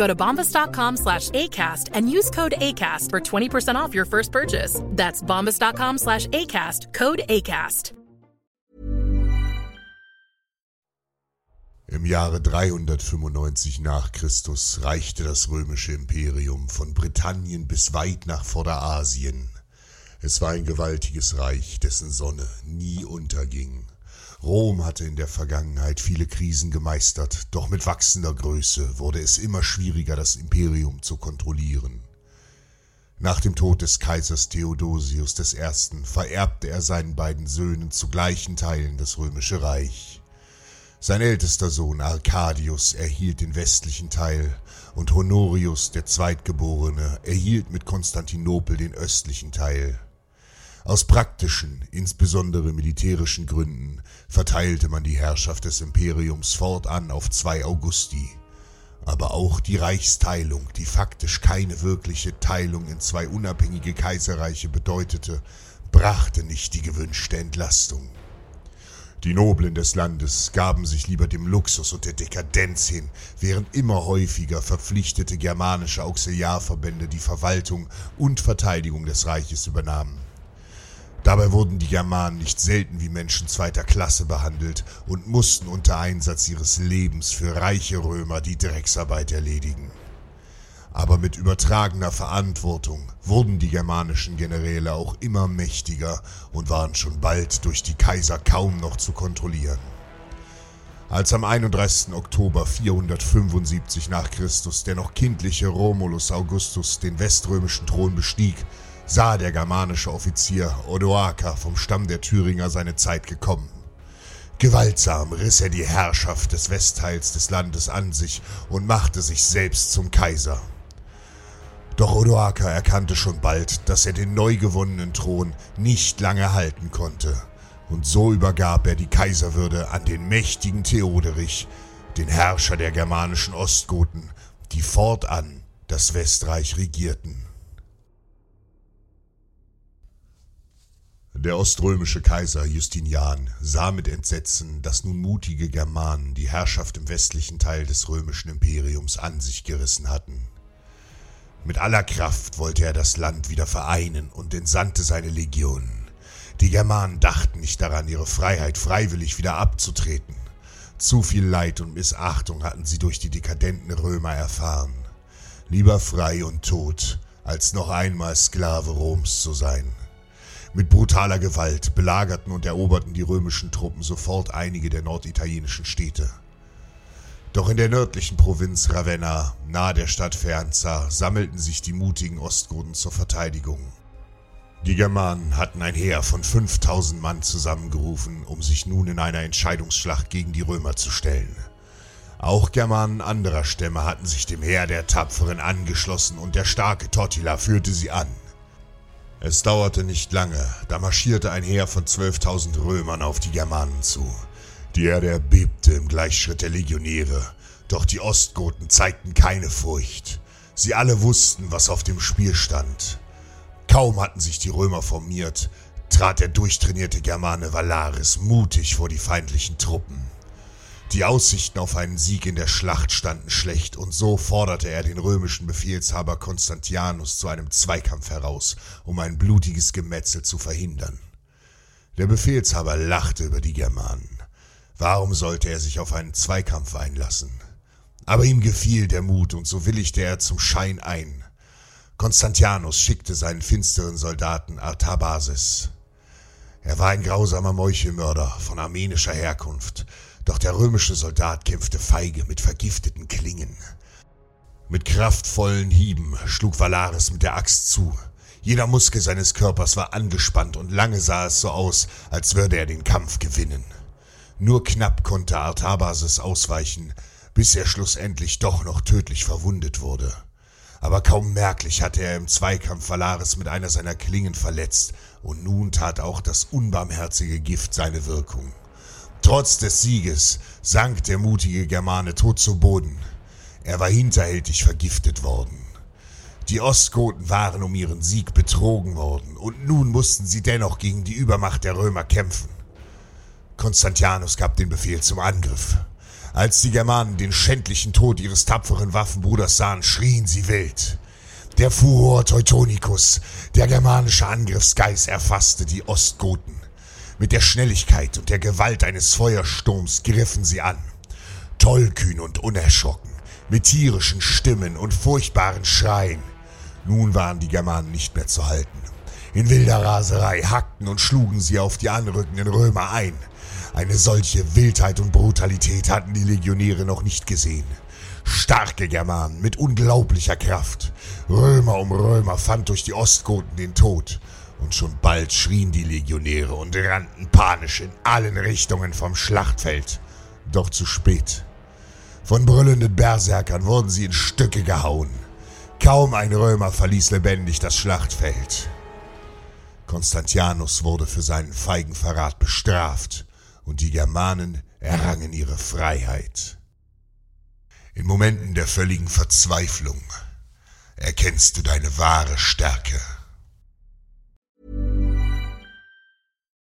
Go to bombas.com slash ACAST and use code ACAST for 20% off your first purchase. That's bombas.com slash ACAST, code ACAST. Im Jahre 395 nach Christus reichte das römische Imperium von Britannien bis weit nach Vorderasien. Es war ein gewaltiges Reich, dessen Sonne nie unterging. Rom hatte in der Vergangenheit viele Krisen gemeistert, doch mit wachsender Größe wurde es immer schwieriger, das Imperium zu kontrollieren. Nach dem Tod des Kaisers Theodosius I. vererbte er seinen beiden Söhnen zu gleichen Teilen das römische Reich. Sein ältester Sohn Arcadius erhielt den westlichen Teil und Honorius, der Zweitgeborene, erhielt mit Konstantinopel den östlichen Teil. Aus praktischen, insbesondere militärischen Gründen verteilte man die Herrschaft des Imperiums fortan auf zwei Augusti. Aber auch die Reichsteilung, die faktisch keine wirkliche Teilung in zwei unabhängige Kaiserreiche bedeutete, brachte nicht die gewünschte Entlastung. Die Noblen des Landes gaben sich lieber dem Luxus und der Dekadenz hin, während immer häufiger verpflichtete germanische Auxiliarverbände die Verwaltung und Verteidigung des Reiches übernahmen. Dabei wurden die Germanen nicht selten wie Menschen zweiter Klasse behandelt und mussten unter Einsatz ihres Lebens für reiche Römer die Drecksarbeit erledigen. Aber mit übertragener Verantwortung wurden die germanischen Generäle auch immer mächtiger und waren schon bald durch die Kaiser kaum noch zu kontrollieren. Als am 31. Oktober 475 nach Christus der noch kindliche Romulus Augustus den weströmischen Thron bestieg, sah der germanische Offizier Odoaker vom Stamm der Thüringer seine Zeit gekommen. Gewaltsam riss er die Herrschaft des Westteils des Landes an sich und machte sich selbst zum Kaiser. Doch Odoaker erkannte schon bald, dass er den neu gewonnenen Thron nicht lange halten konnte, und so übergab er die Kaiserwürde an den mächtigen Theoderich, den Herrscher der germanischen Ostgoten, die fortan das Westreich regierten. Der oströmische Kaiser Justinian sah mit Entsetzen, dass nun mutige Germanen die Herrschaft im westlichen Teil des römischen Imperiums an sich gerissen hatten. Mit aller Kraft wollte er das Land wieder vereinen und entsandte seine Legionen. Die Germanen dachten nicht daran, ihre Freiheit freiwillig wieder abzutreten. Zu viel Leid und Missachtung hatten sie durch die dekadenten Römer erfahren. Lieber frei und tot, als noch einmal Sklave Roms zu sein. Mit brutaler Gewalt belagerten und eroberten die römischen Truppen sofort einige der norditalienischen Städte. Doch in der nördlichen Provinz Ravenna, nahe der Stadt Feanza, sammelten sich die mutigen Ostgoten zur Verteidigung. Die Germanen hatten ein Heer von 5000 Mann zusammengerufen, um sich nun in einer Entscheidungsschlacht gegen die Römer zu stellen. Auch Germanen anderer Stämme hatten sich dem Heer der Tapferen angeschlossen und der starke Tottila führte sie an. Es dauerte nicht lange, da marschierte ein Heer von 12.000 Römern auf die Germanen zu. Die Erde erbebte im Gleichschritt der Legionäre, doch die Ostgoten zeigten keine Furcht. Sie alle wussten, was auf dem Spiel stand. Kaum hatten sich die Römer formiert, trat der durchtrainierte Germane Valaris mutig vor die feindlichen Truppen. Die Aussichten auf einen Sieg in der Schlacht standen schlecht, und so forderte er den römischen Befehlshaber Constantianus zu einem Zweikampf heraus, um ein blutiges Gemetzel zu verhindern. Der Befehlshaber lachte über die Germanen. Warum sollte er sich auf einen Zweikampf einlassen? Aber ihm gefiel der Mut, und so willigte er zum Schein ein. Constantianus schickte seinen finsteren Soldaten Artabasis. Er war ein grausamer Meuchelmörder von armenischer Herkunft, doch der römische Soldat kämpfte feige mit vergifteten Klingen. Mit kraftvollen Hieben schlug Valaris mit der Axt zu. Jeder Muskel seines Körpers war angespannt und lange sah es so aus, als würde er den Kampf gewinnen. Nur knapp konnte Artabasis ausweichen, bis er schlussendlich doch noch tödlich verwundet wurde. Aber kaum merklich hatte er im Zweikampf Valaris mit einer seiner Klingen verletzt, und nun tat auch das unbarmherzige Gift seine Wirkung. Trotz des Sieges sank der mutige Germane tot zu Boden. Er war hinterhältig vergiftet worden. Die Ostgoten waren um ihren Sieg betrogen worden, und nun mussten sie dennoch gegen die Übermacht der Römer kämpfen. Konstantianus gab den Befehl zum Angriff. Als die Germanen den schändlichen Tod ihres tapferen Waffenbruders sahen, schrien sie wild. Der Furor Teutonicus, der germanische Angriffsgeist, erfasste die Ostgoten. Mit der Schnelligkeit und der Gewalt eines Feuersturms griffen sie an. Tollkühn und unerschrocken, mit tierischen Stimmen und furchtbaren Schreien. Nun waren die Germanen nicht mehr zu halten. In wilder Raserei hackten und schlugen sie auf die anrückenden Römer ein. Eine solche Wildheit und Brutalität hatten die Legionäre noch nicht gesehen. Starke Germanen mit unglaublicher Kraft. Römer um Römer fand durch die Ostgoten den Tod. Und schon bald schrien die Legionäre und rannten panisch in allen Richtungen vom Schlachtfeld. Doch zu spät. Von brüllenden Berserkern wurden sie in Stücke gehauen. Kaum ein Römer verließ lebendig das Schlachtfeld. Konstantianus wurde für seinen feigen Verrat bestraft und die Germanen errangen ihre Freiheit. In Momenten der völligen Verzweiflung erkennst du deine wahre Stärke.